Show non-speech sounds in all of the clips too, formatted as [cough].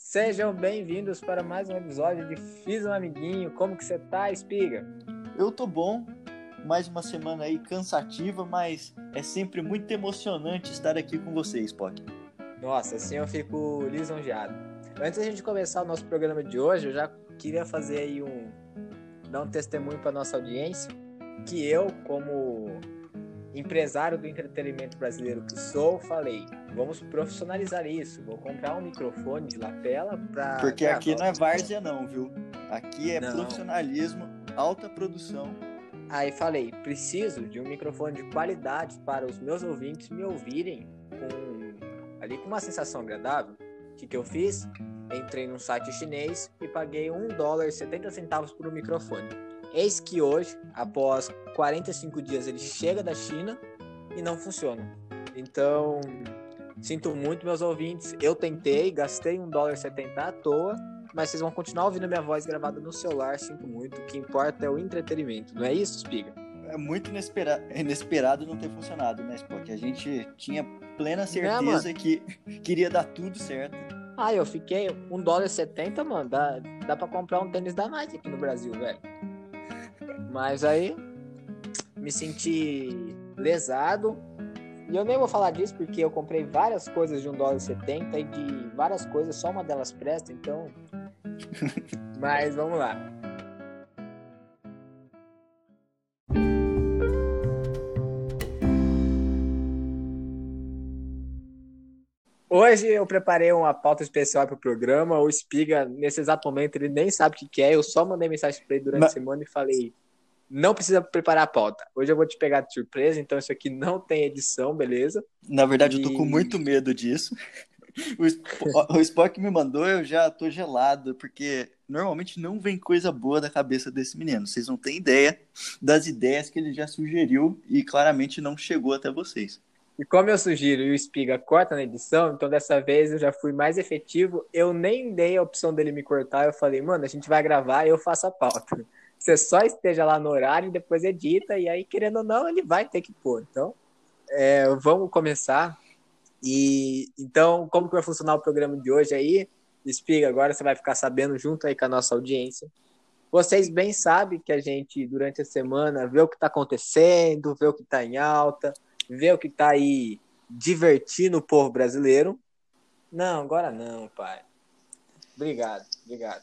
Sejam bem-vindos para mais um episódio de Fiz um Amiguinho. Como que você tá, Espiga? Eu tô bom, mais uma semana aí cansativa, mas é sempre muito emocionante estar aqui com vocês, Spock. Nossa, assim eu fico lisonjeado. Antes da gente começar o nosso programa de hoje, eu já queria fazer aí um dar um testemunho para nossa audiência que eu, como empresário do entretenimento brasileiro que sou, falei, vamos profissionalizar isso. Vou comprar um microfone de lapela para Porque aqui não é várzea não, viu? Aqui é não. profissionalismo, alta produção. Aí falei, preciso de um microfone de qualidade para os meus ouvintes me ouvirem com ali com uma sensação agradável. O que, que eu fiz? Entrei num site chinês e paguei um dólar e 70 centavos por um microfone. Eis que hoje, após 45 dias, ele chega da China e não funciona. Então, sinto muito, meus ouvintes. Eu tentei, gastei um dólar e 70 à toa, mas vocês vão continuar ouvindo minha voz gravada no celular. Sinto muito. O que importa é o entretenimento, não é isso, Spiga? É muito inespera... inesperado não ter funcionado, né, Spock? A gente tinha plena certeza é, que queria dar tudo certo. Ah, eu fiquei um dólar 70, mano. Dá, dá pra comprar um tênis da Nike aqui no Brasil, velho. Mas aí me senti lesado. E eu nem vou falar disso porque eu comprei várias coisas de 1 dólar e 70 e de várias coisas, só uma delas presta, então. [laughs] Mas vamos lá. Hoje eu preparei uma pauta especial para o programa. O Spiga, nesse exato momento, ele nem sabe o que é. Eu só mandei mensagem para ele durante Mas... a semana e falei: não precisa preparar a pauta. Hoje eu vou te pegar de surpresa, então isso aqui não tem edição, beleza? Na verdade, e... eu tô com muito medo disso. [laughs] O, Spock me mandou, eu já tô gelado, porque normalmente não vem coisa boa da cabeça desse menino. Vocês não têm ideia das ideias que ele já sugeriu e claramente não chegou até vocês. E como eu sugiro e o Espiga corta na edição, então dessa vez eu já fui mais efetivo. Eu nem dei a opção dele me cortar. Eu falei, mano, a gente vai gravar e eu faço a pauta [laughs] você só esteja lá no horário e depois edita, e aí, querendo ou não, ele vai ter que pôr. Então, é, vamos começar. E então, como que vai funcionar o programa de hoje aí? Espiga, agora você vai ficar sabendo junto aí com a nossa audiência. Vocês bem sabem que a gente, durante a semana, vê o que está acontecendo, vê o que está em alta, vê o que está aí divertindo o povo brasileiro. Não, agora não, pai. Obrigado, obrigado.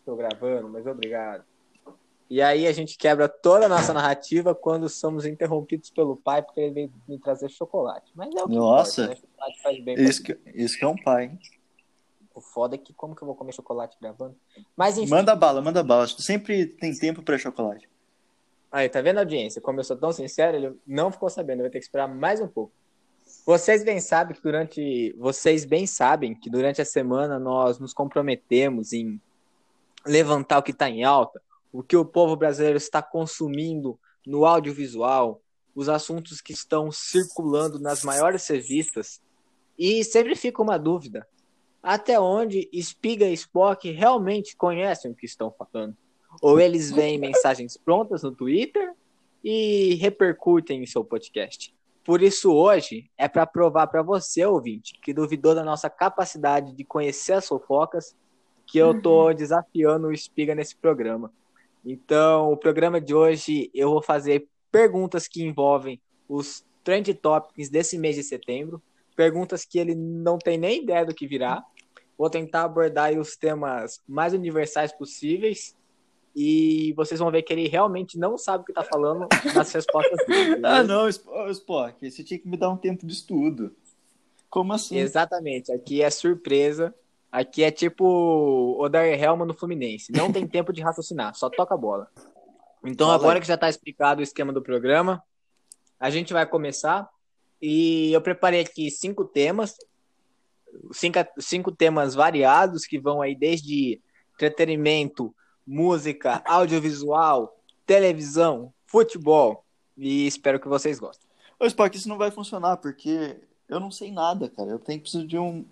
Estou gravando, mas obrigado. E aí a gente quebra toda a nossa narrativa quando somos interrompidos pelo pai porque ele veio me trazer chocolate. Mas é o que Nossa, importa, né? faz bem isso, que, isso que é um pai, hein? O foda é que como que eu vou comer chocolate gravando? Mas enfim. Manda bala, manda bala. Sempre tem tempo para chocolate. Aí, tá vendo a audiência? Como eu sou tão sincero, ele não ficou sabendo. Vai ter que esperar mais um pouco. Vocês bem sabem que durante vocês bem sabem que durante a semana nós nos comprometemos em levantar o que está em alta, o que o povo brasileiro está consumindo no audiovisual, os assuntos que estão circulando nas maiores revistas. E sempre fica uma dúvida: até onde Spiga e Spock realmente conhecem o que estão falando? Ou eles veem mensagens prontas no Twitter e repercutem em seu podcast? Por isso, hoje é para provar para você, ouvinte, que duvidou da nossa capacidade de conhecer as fofocas que eu tô uhum. desafiando o Espiga nesse programa. Então, o programa de hoje eu vou fazer perguntas que envolvem os trend topics desse mês de setembro, perguntas que ele não tem nem ideia do que virá. Vou tentar abordar os temas mais universais possíveis e vocês vão ver que ele realmente não sabe o que está falando nas respostas dele. [laughs] ah, não, Spock, você tinha que me dar um tempo de estudo. Como assim? Exatamente, aqui é surpresa. Aqui é tipo o Dar Helma no Fluminense. Não tem tempo de raciocinar, só toca a bola. Então, Fala agora que já está explicado o esquema do programa, a gente vai começar. E eu preparei aqui cinco temas, cinco, cinco temas variados que vão aí desde entretenimento, música, audiovisual, televisão, futebol. E espero que vocês gostem. Ô, Spock, isso não vai funcionar, porque eu não sei nada, cara. Eu tenho preciso de um,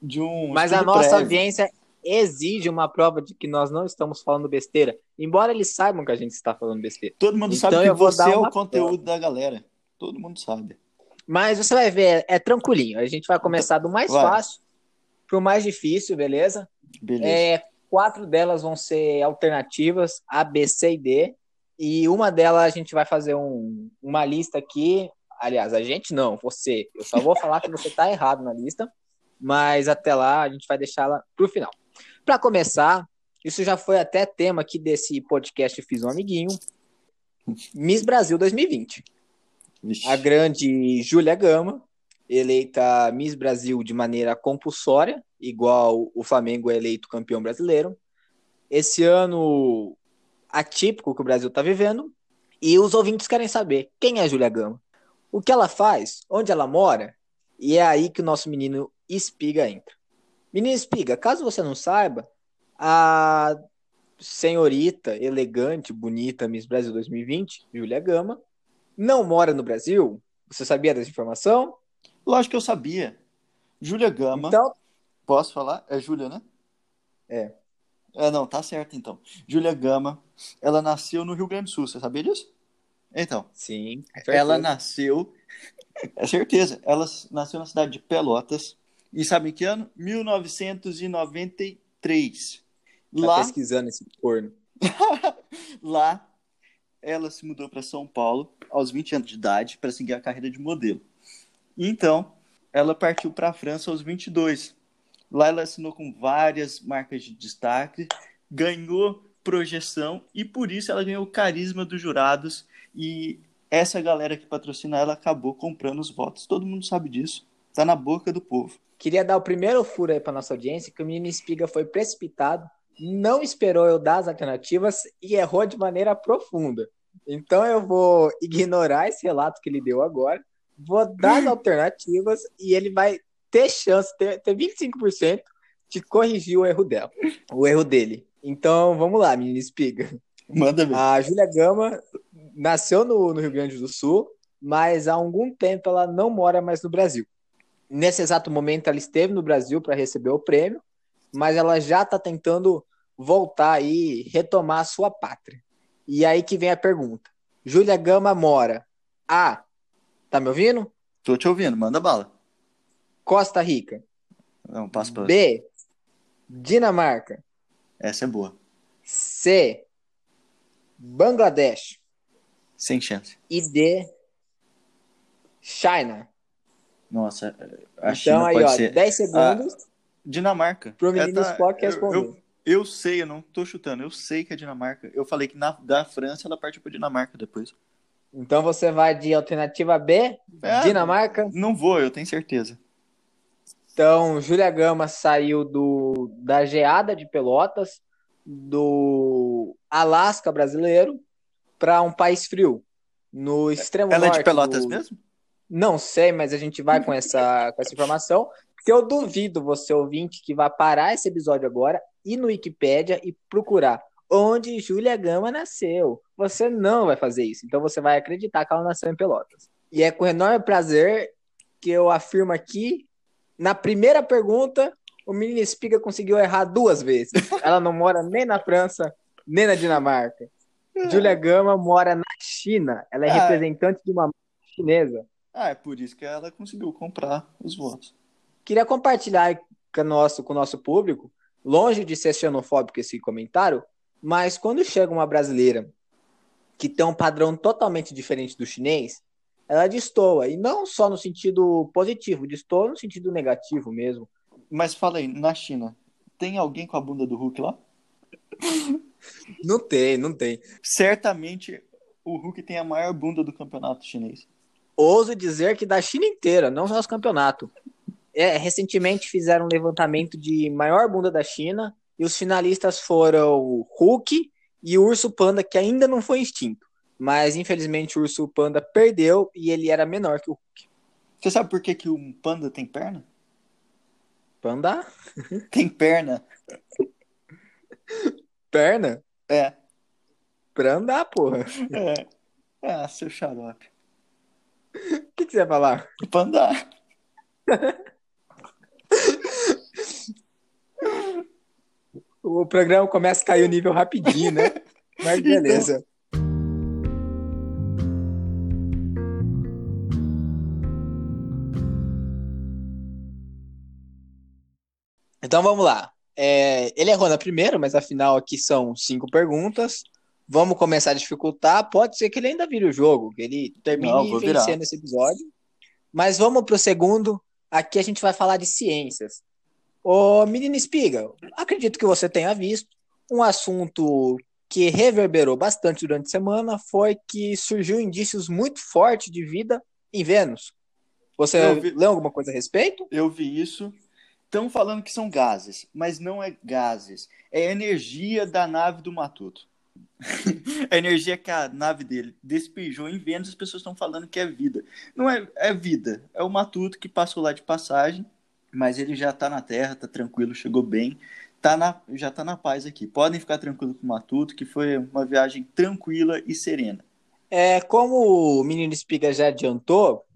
de um. Mas a nossa prévio. audiência exige uma prova de que nós não estamos falando besteira, embora eles saibam que a gente está falando besteira. Todo mundo então, sabe que você é o conteúdo prova. da galera. Todo mundo sabe. Mas você vai ver, é tranquilinho. A gente vai começar do mais vai. fácil pro mais difícil, beleza? Beleza. É, quatro delas vão ser alternativas, A, B, C e D. E uma delas a gente vai fazer um, uma lista aqui. Aliás, a gente não, você. Eu só vou falar que você está errado na lista. Mas até lá a gente vai deixá-la para o final. Para começar, isso já foi até tema aqui desse podcast Fiz um Amiguinho. Miss Brasil 2020. Vixe. A grande Júlia Gama, eleita Miss Brasil de maneira compulsória, igual o Flamengo é eleito campeão brasileiro. Esse ano atípico que o Brasil está vivendo. E os ouvintes querem saber quem é a Júlia Gama, o que ela faz, onde ela mora, e é aí que o nosso menino Espiga entra. Menino Espiga, caso você não saiba, a senhorita, elegante, bonita Miss Brasil 2020, Júlia Gama, não mora no Brasil. Você sabia dessa informação? Lógico que eu sabia. Júlia Gama. Então, Posso falar? É Júlia, né? É. É, não, tá certo então. Júlia Gama, ela nasceu no Rio Grande do Sul, você sabia disso? Então, sim. ela nasceu. É certeza, ela nasceu na cidade de Pelotas. E sabe em que ano? 1993. Tá Lá, pesquisando esse corno. [laughs] lá, ela se mudou para São Paulo aos 20 anos de idade para seguir a carreira de modelo. Então, ela partiu para a França aos 22. Lá ela assinou com várias marcas de destaque, ganhou projeção e por isso ela ganhou o carisma dos jurados e essa galera que patrocina ela acabou comprando os votos. Todo mundo sabe disso. Tá na boca do povo. Queria dar o primeiro furo aí para nossa audiência, que o menino Espiga foi precipitado, não esperou eu dar as alternativas e errou de maneira profunda. Então eu vou ignorar esse relato que ele deu agora, vou dar as [clears throat] alternativas e ele vai ter chance, ter, ter 25% de corrigir o erro dela, o erro dele. Então vamos lá, menino Espiga. Manda ver. A Júlia Gama nasceu no, no Rio Grande do Sul, mas há algum tempo ela não mora mais no Brasil. Nesse exato momento ela esteve no Brasil para receber o prêmio, mas ela já está tentando voltar aí, retomar a sua pátria. E aí que vem a pergunta. Júlia Gama mora A. Tá me ouvindo? Tô te ouvindo, manda bala. Costa Rica. Não, passo pra B. Dinamarca. Essa é boa. C. Bangladesh. Sem chance. E D. China. Nossa, a então China aí, pode ó, ser. 10 segundos Dinamarca. pro menino É, tá- Spock eu- responder. Eu, eu sei, eu não tô chutando. Eu sei que é Dinamarca. Eu falei que na, da França ela partiu pra Dinamarca depois. Então você vai de alternativa B, É. Dinamarca. Não vou, eu tenho certeza. Então, Júlia Gama saiu do, da geada de Pelotas, do Alasca brasileiro, para um país frio, no extremo Ela é norte. de Pelotas do- mesmo? Não sei, mas a gente vai com essa, com essa informação, porque eu duvido você, ouvinte, que vai parar esse episódio agora, ir no Wikipédia e procurar onde Júlia Gama nasceu. Você não vai fazer isso, então você vai acreditar que ela nasceu em Pelotas. E é com enorme prazer que eu afirmo aqui, na primeira pergunta, o menino Espiga conseguiu errar duas vezes. Ela não mora nem na França, nem na Dinamarca. Júlia Gama mora na China. Ela é Ah. representante de uma marca chinesa. Ah, é por isso que ela conseguiu comprar os votos. Queria compartilhar com o nosso, com o nosso público, longe de ser xenofóbico esse comentário, mas quando chega uma brasileira que tem um padrão totalmente diferente do chinês, ela destoa, e não só no sentido positivo, destoa no sentido negativo mesmo. Mas fala aí, na China, tem alguém com a bunda do Hulk lá? [laughs] Não tem, não tem. Certamente o Hulk tem a maior bunda do campeonato chinês. Ouso dizer que da China inteira, não só os campeonatos. É, recentemente fizeram um levantamento de maior bunda da China e os finalistas foram o Hulk e o Urso Panda, que ainda não foi extinto. Mas infelizmente o Urso Panda perdeu e ele era menor que o Você sabe por que, que um panda tem perna? Panda. Tem perna. Perna? É. Pra andar, porra. É. Ah, seu xarope. O que, que você vai falar? Pra andar. O programa começa a cair o nível rapidinho, né? [laughs] Mas beleza. Então vamos lá. É, ele errou na primeira, mas afinal aqui são cinco perguntas. Vamos começar a dificultar. Pode ser que ele ainda vire o jogo, que ele termine Não, vou virar. vencendo esse episódio. Mas vamos pro segundo. Aqui a gente vai falar de ciências. Ô, menino Espiga, acredito que você tenha visto um assunto que reverberou bastante durante a semana foi que surgiu indícios muito fortes de vida em Vênus. Você vi- leu alguma coisa a respeito? Eu vi isso. Estão falando que são gases, mas não é gases. É energia da nave do Matuto. [laughs] a energia que a nave dele despejou em Vênus, as pessoas estão falando que é vida. Não é, é vida. É o Matuto que passou lá de passagem, mas ele já tá na Terra, tá tranquilo, chegou bem. Tá na, já tá na paz aqui. Podem ficar tranquilos com o Matuto, que foi uma viagem tranquila e serena. É, como o menino Espiga já adiantou,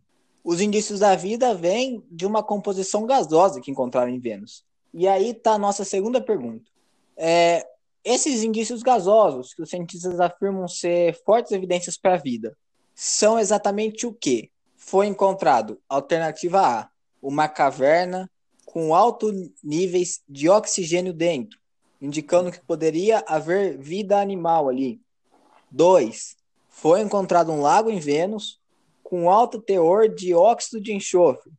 os indícios da vida vêm de uma composição gasosa que encontraram em Vênus. E aí está a nossa segunda pergunta. É, esses indícios gasosos, que os cientistas afirmam ser fortes evidências para a vida, são exatamente o que? Foi encontrado, alternativa A, uma caverna com altos níveis de oxigênio dentro, indicando que poderia haver vida animal ali. 2. Foi encontrado um lago em Vênus com alto teor de óxido de enxofre,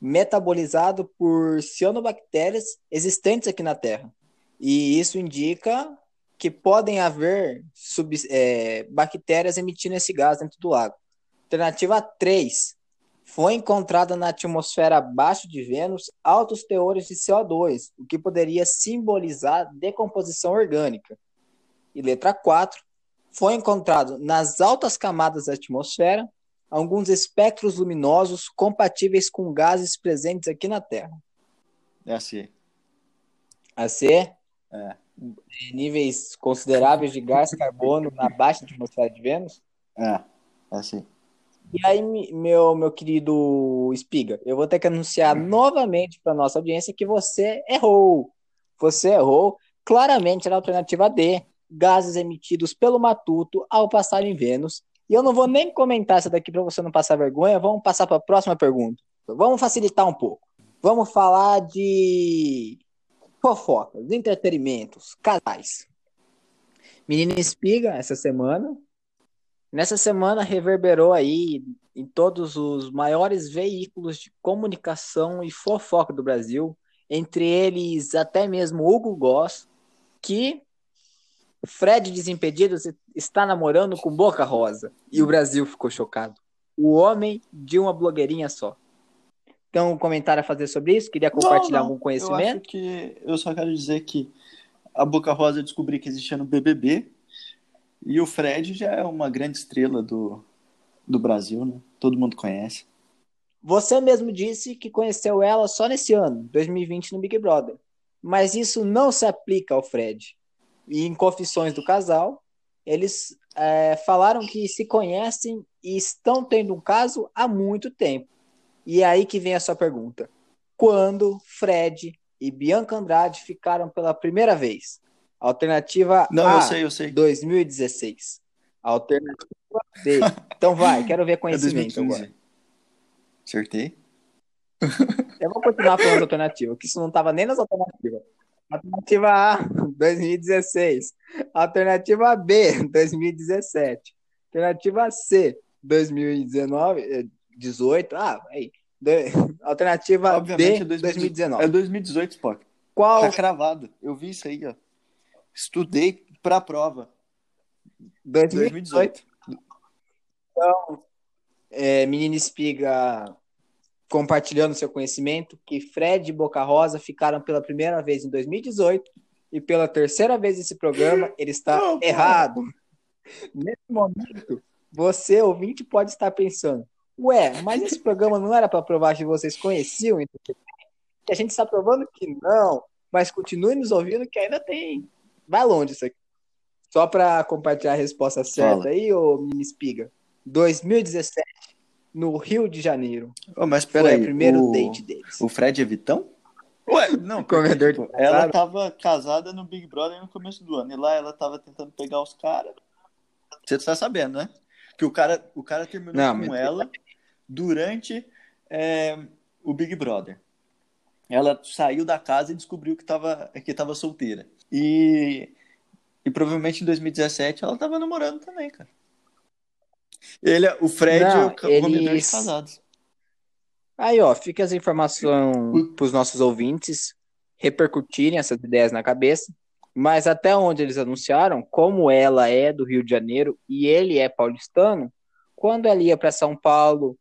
metabolizado por cianobactérias existentes aqui na Terra. E isso indica que podem haver sub, é, bactérias emitindo esse gás dentro do lago. Alternativa 3. Foi encontrada na atmosfera abaixo de Vênus altos teores de CO2, o que poderia simbolizar decomposição orgânica. E letra 4 foi encontrado nas altas camadas da atmosfera alguns espectros luminosos compatíveis com gases presentes aqui na Terra. É assim. A C, É. níveis consideráveis de gás carbono na baixa atmosfera de Vênus. É, é assim. E aí, meu, meu querido Espiga, eu vou ter que anunciar novamente para nossa audiência que você errou. Você errou. Claramente era a alternativa D, gases emitidos pelo matuto ao passar em Vênus. E eu não vou nem comentar essa daqui para você não passar vergonha. Vamos passar para a próxima pergunta. Vamos facilitar um pouco. Vamos falar de fofocas, entretenimentos, casais. Menina Espiga, essa semana. Nessa semana reverberou aí em todos os maiores veículos de comunicação e fofoca do Brasil, entre eles até mesmo Hugo Goss, que Fred Desimpedidos está namorando com Boca Rosa. E o Brasil ficou chocado. O homem de uma blogueirinha só. Então, um comentário a fazer sobre isso? Queria compartilhar Não, não. algum conhecimento? Eu acho que eu só quero dizer que a Boca Rosa eu descobri que existia no BBB e o Fred já é uma grande estrela do, do Brasil, né? Todo mundo conhece. Você mesmo disse que conheceu ela só nesse ano, 2020, no Big Brother. Mas isso não se aplica ao Fred. E em Confissões do Casal, eles é, falaram que se conhecem e estão tendo um caso há muito tempo. E é aí que vem a sua pergunta. Quando Fred e Bianca Andrade ficaram pela primeira vez? Alternativa Não, A, eu sei, eu sei. 2016. Alternativa B. Então vai, quero ver [laughs] É conhecimento 2015. agora. Acertei? Eu vou continuar falando alternativa, que isso não estava nem nas alternativas. Alternativa A, 2016. Alternativa B, 2017. Alternativa C, 2019, eh, 18. Ah, aí. De- Alternativa Obviamente D, é 2018. 2019. É 2018, Spock. Qual? Tá cravado. Eu vi isso aí, ó. Estudei pra prova. 2018. Então, é, menina espiga compartilhando seu conhecimento que Fred e Boca Rosa ficaram pela primeira vez em 2018 e pela terceira vez nesse programa ele está Não, errado. Nesse momento, você, ouvinte, pode estar pensando: ué, mas esse programa não era para provar que vocês conheciam? e que a gente está provando que não, mas continue nos ouvindo que ainda tem. Vai longe isso aqui. Só para compartilhar a resposta certa Fala. aí, ô menina espiga. 2017, no Rio de Janeiro. Ô, mas Foi peraí. o primeiro o... date deles. O Fred é Vitão? Ué, não, [laughs] Comedor de tipo, passado. ela tava casada no Big Brother no começo do ano. E lá ela tava tentando pegar os caras. Você tá sabendo, né? Que o cara, o cara terminou Não, com mas- ela durante é, o Big Brother. ela saiu da casa e descobriu que estava que tava solteira. E, e provavelmente em 2017 ela estava namorando também, cara. Ele, o Fred Não, e o eles- de casados. Aí, ó, fica essa informação para os nossos ouvintes repercutirem essas ideias na cabeça. Mas até onde eles anunciaram, como ela é do Rio de Janeiro e ele é paulistano, quando ela ia para São Paulo,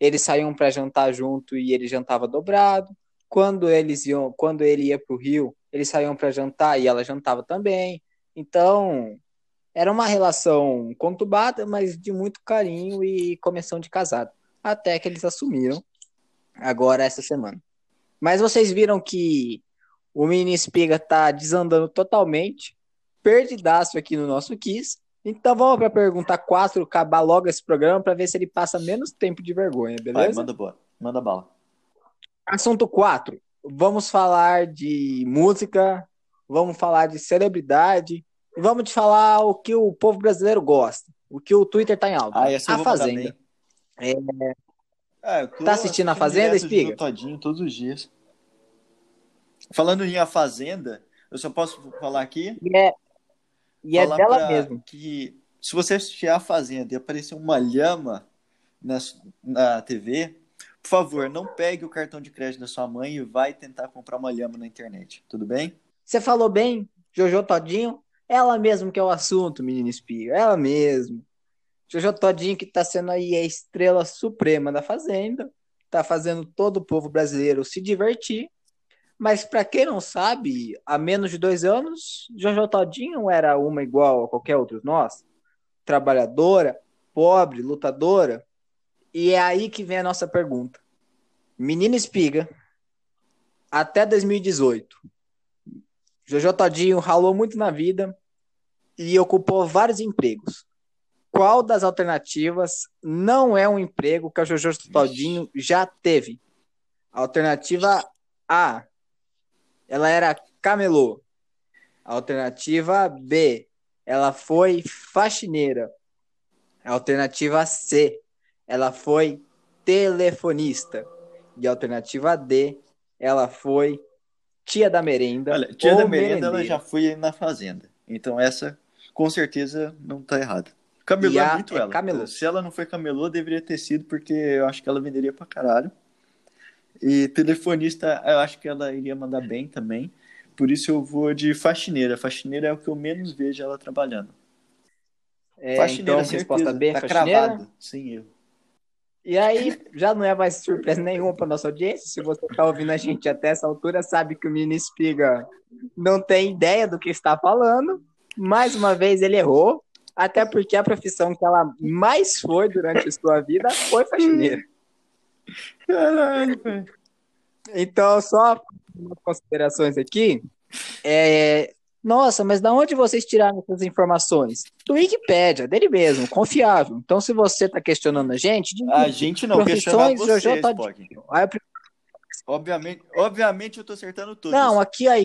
eles saíam para jantar junto e ele jantava dobrado. Quando eles iam, quando ele ia para o Rio, eles saíam para jantar e ela jantava também. Então, era uma relação conturbada, mas de muito carinho e começão de casado. Até que eles assumiram agora essa semana. Mas vocês viram que o Mini Espiga tá desandando totalmente, perdidaço aqui no nosso Kiss. Então vamos para a pergunta 4, acabar logo esse programa para ver se ele passa menos tempo de vergonha, Vai, beleza? manda boa. Manda bala. Assunto 4. Vamos falar de música, vamos falar de celebridade, e vamos te falar o que o povo brasileiro gosta, o que o Twitter tá em alta. Ah, a Fazenda. bem. Ah, Tá assistindo a Fazenda, Espiga? Todinho todos os dias. Falando em A Fazenda, eu só posso falar aqui E é, e é dela mesmo. que se você assistir A Fazenda e aparecer uma lhama na, na TV, por favor, não pegue o cartão de crédito da sua mãe e vai tentar comprar uma lhama na internet, tudo bem? Você falou bem, Jojo Todinho, ela mesmo que é o assunto, menina espiga, ela mesmo. Jojo Todinho que tá sendo aí a estrela suprema da Fazenda, tá fazendo todo o povo brasileiro se divertir. Mas pra quem não sabe, há menos de dois anos, Jojo Todinho era uma igual a qualquer outro nós, trabalhadora, pobre, lutadora. E é aí que vem a nossa pergunta. Menina espiga, até 2018, Jojo Todinho ralou muito na vida e ocupou vários empregos. Qual das alternativas não é um emprego que a Jojo Todinho já teve? Alternativa A, ela era camelô. Alternativa B, ela foi faxineira. Alternativa C, ela foi telefonista. E alternativa D, ela foi tia da merenda. Olha, tia ou da merenda ela já foi na Fazenda. Então essa, com certeza, não tá errada. Camelô é a- muito é ela. camelô. Se ela não foi camelô, deveria ter sido, porque eu acho que ela venderia pra caralho. E telefonista, eu acho que ela iria mandar bem também. Por isso eu vou de faxineira. Faxineira é o que eu menos vejo ela trabalhando. É, faxineira, então, certeza. resposta B, tá faxineira. cravado. Sem erro. E aí, já não é mais surpresa nenhuma para nossa audiência. Se você está ouvindo a gente até essa altura, sabe que o Mini Espiga não tem ideia do que está falando. Mais uma vez, ele errou. Até porque a profissão que ela mais foi durante a sua vida foi faxineira. Caralho, velho. Então, só umas considerações aqui. É... Nossa, mas da onde vocês tiraram essas informações? Do Wikipédia, dele mesmo, confiável. Então, se você está questionando a gente, diga- A gente não questiona Profissões, você, Jojo eu Obviamente, obviamente eu tô acertando tudo. Não, aqui aí.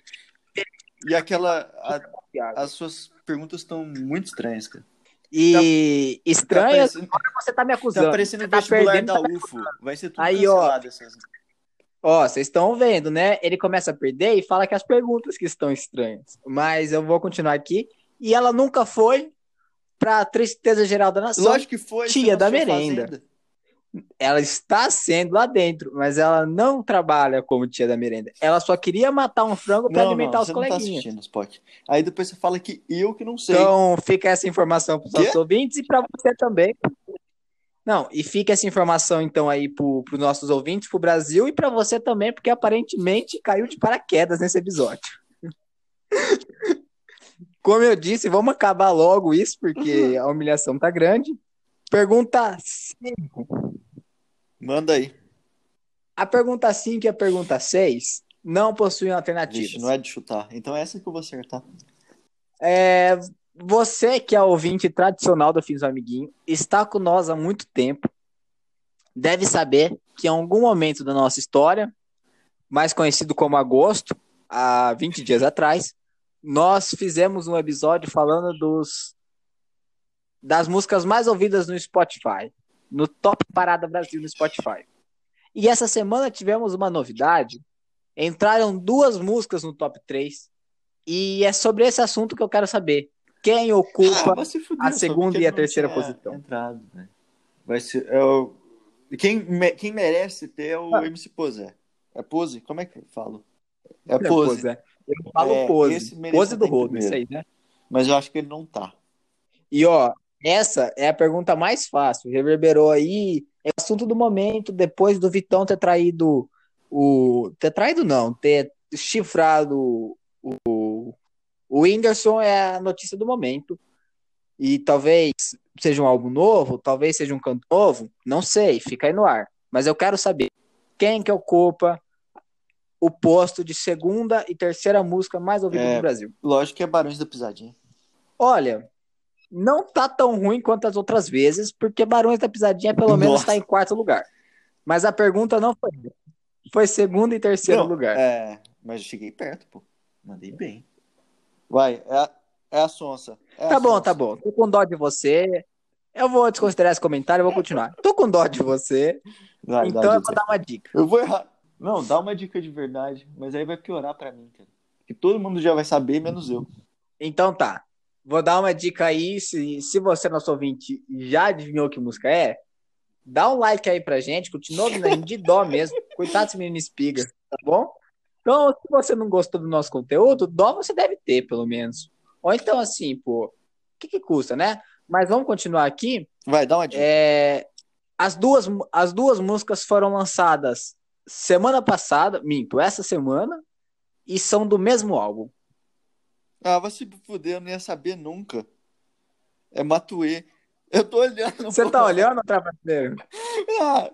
E aquela. a- as suas perguntas estão muito estranhas, cara. E Tá estranha, parecendo, você tá me tá acusando. parecendo Você o tá vestibular perdendo, da tá UFO. Vai ser tudo Aí, ó. Essas... Ó, vocês estão vendo, né? Ele começa a perder e fala que as perguntas que estão estranhas. Mas eu vou continuar aqui. E ela nunca foi pra tristeza geral da nação. Lógico que foi. tia da merenda. fazenda. Ela está sendo lá dentro, mas ela não trabalha como tia da merenda. Ela só queria matar um frango Não, alimentar não, os você não tá coleguinhas. assistindo, Spock. Aí depois você fala que eu que não sei. Então, fica essa informação para os nossos ouvintes e para você também. Não, e fica essa informação então aí para os nossos ouvintes, para o Brasil e para você também, porque aparentemente caiu de paraquedas nesse episódio. [laughs] Como eu disse, vamos acabar logo isso, porque a humilhação tá grande. Pergunta 5. Manda aí. A pergunta 5 e a pergunta 6 não possuem alternativas. Vixe, não é de chutar. Então é essa que eu vou acertar. É, você que é ouvinte tradicional do Fins Amiguinho, está com nós há muito tempo, deve saber que em algum momento da nossa história, mais conhecido como agosto, há 20 dias atrás, nós fizemos um episódio falando dos das músicas mais ouvidas no Spotify, no Top Parada Brasil no Spotify. E essa semana tivemos uma novidade Entraram duas músicas no top 3. E é sobre esse assunto que eu quero saber. Quem ocupa Ah, se fuder, a segunda e a terceira posição? Entrado, velho. Vai ser. É o... quem, me- quem merece ter é o Ah. MC Pose. É Pose? Como é que eu falo? É É, Pose. é. Eu falo É, pose. Pose do rodo, isso aí, né? Mas eu acho que ele não tá. E ó, essa é a pergunta mais fácil. Reverberou aí. É o assunto do momento, depois do Vitão ter traído o. Ter traído não, ter chifrado o. O Whindersson é a notícia do momento. E talvez seja um álbum novo, talvez seja um canto novo, não sei, fica aí no ar. Mas eu quero saber quem que ocupa o posto de segunda e terceira música mais ouvida É. do Brasil. Lógico que é Barões da Pisadinha. Olha, não tá tão ruim quanto as outras vezes, porque Barões da Pisadinha pelo menos Nossa. está em quarto lugar. Mas a pergunta não foi. Foi segundo e terceiro Não, lugar. É, mas eu cheguei perto, pô. Mandei bem. Vai, é a, é a Sonsa. É a tá bom, Sonsa. tá bom. Tô com dó de você. Eu vou desconsiderar esse comentário e vou continuar. Tô com dó de você, Vai, então eu vou dar uma dica. Eu vou errar. Não, dá uma dica de verdade, mas aí vai piorar pra mim, cara. Que todo mundo já vai saber, menos eu. Então tá. Vou dar uma dica aí. Se, se você, nosso ouvinte, já adivinhou que música é, dá um like aí pra gente. Continua ouvindo de dó mesmo. Coitado desse menino espiga, tá bom? Então, se você não gostou do nosso conteúdo, dó você deve ter, pelo menos. Ou então, assim, pô, o que, que custa, né? Mas vamos continuar aqui. Vai, dá uma dica. É, as, duas, as duas músicas foram lançadas semana passada, minto, essa semana, e são do mesmo álbum. Ah, vai se fuder, eu não ia saber nunca. É Matuê. Eu tô olhando. Você pô. tá olhando, Travadeiro? Ah,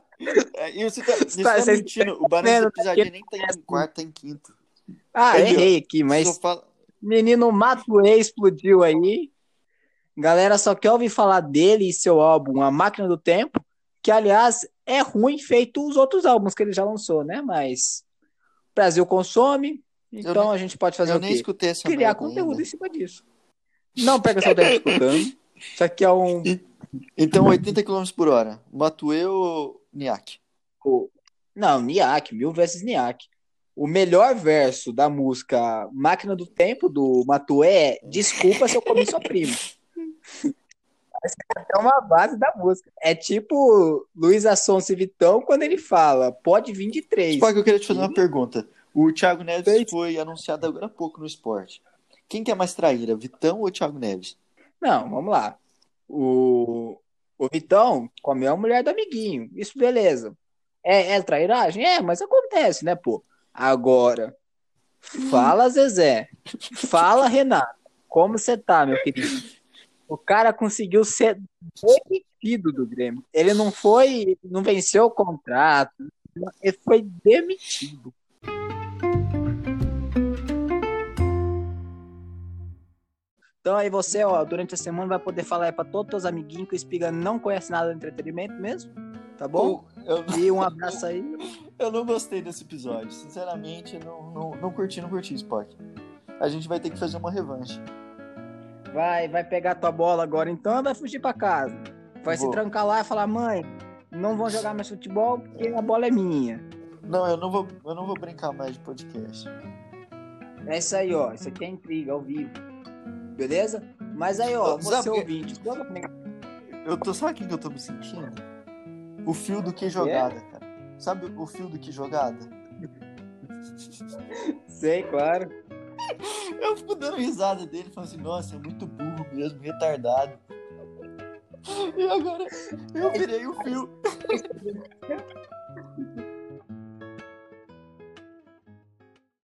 e você tá, você Tá, tá mentindo. O Barões Pisadinha nem tá em quarto, tá em quinto. Ah, ó, errei aqui, mas fala- menino Matuê explodiu aí. Galera só quer ouvir falar dele e seu álbum A Máquina do Tempo, que aliás é ruim feito os outros álbuns que ele já lançou, né? Mas o Brasil consome, então nem- a gente pode fazer Eu o nem quê? escutei essa Criar conteúdo ainda. em cima disso. Não pega seu tempo [laughs] escutando. Isso aqui é um Então, 80 km por hora. Matuê ou Niak? O- Não, Niak, mil vezes Niak. O melhor verso da música Máquina do Tempo, do Matuê, é Desculpa se eu comi sua prima. [laughs] É uma base da música. É tipo Luiz Assonso e Vitão quando ele fala, pode vir de três. Spock, eu queria te fazer uma pergunta. O Thiago Neves foi anunciado agora há pouco no esporte. Quem que é mais traíra, Vitão ou Thiago Neves? Não, vamos lá. O, o Vitão comeu a mulher do amiguinho. Isso, beleza. É, é trairagem? É, mas acontece, né, pô? Agora, fala, Zezé. Fala, Renato. Como você tá, meu querido? O cara conseguiu ser demitido do Grêmio. Ele não foi, não venceu o contrato. Ele foi demitido. Então aí você, ó, durante a semana vai poder falar pra todos os teus amiguinhos que o Espiga não conhece nada de entretenimento mesmo, tá bom? Eu, eu, E um abraço aí. [laughs] eu não gostei desse episódio. Sinceramente, não, não, não curti, não curti, Spock. A gente vai ter que fazer uma revanche. Vai, vai pegar tua bola agora então e vai fugir pra casa. Vai Vou. se trancar lá e falar, mãe, não vão jogar mais futebol porque a bola é minha. Não, eu não vou, eu não vou brincar mais de podcast. É isso aí, ó. Isso aqui é intriga ao vivo. Beleza? Mas aí, ó, Sabe você que- ouvinte. Eu tô, sabe quem que eu tô me sentindo? O fio do que jogada, cara. Sabe o fio do que jogada? Sei, claro. Eu fico dando risada dele, falando assim, nossa, é muito burro mesmo, retardado. E agora eu virei o fio. [laughs]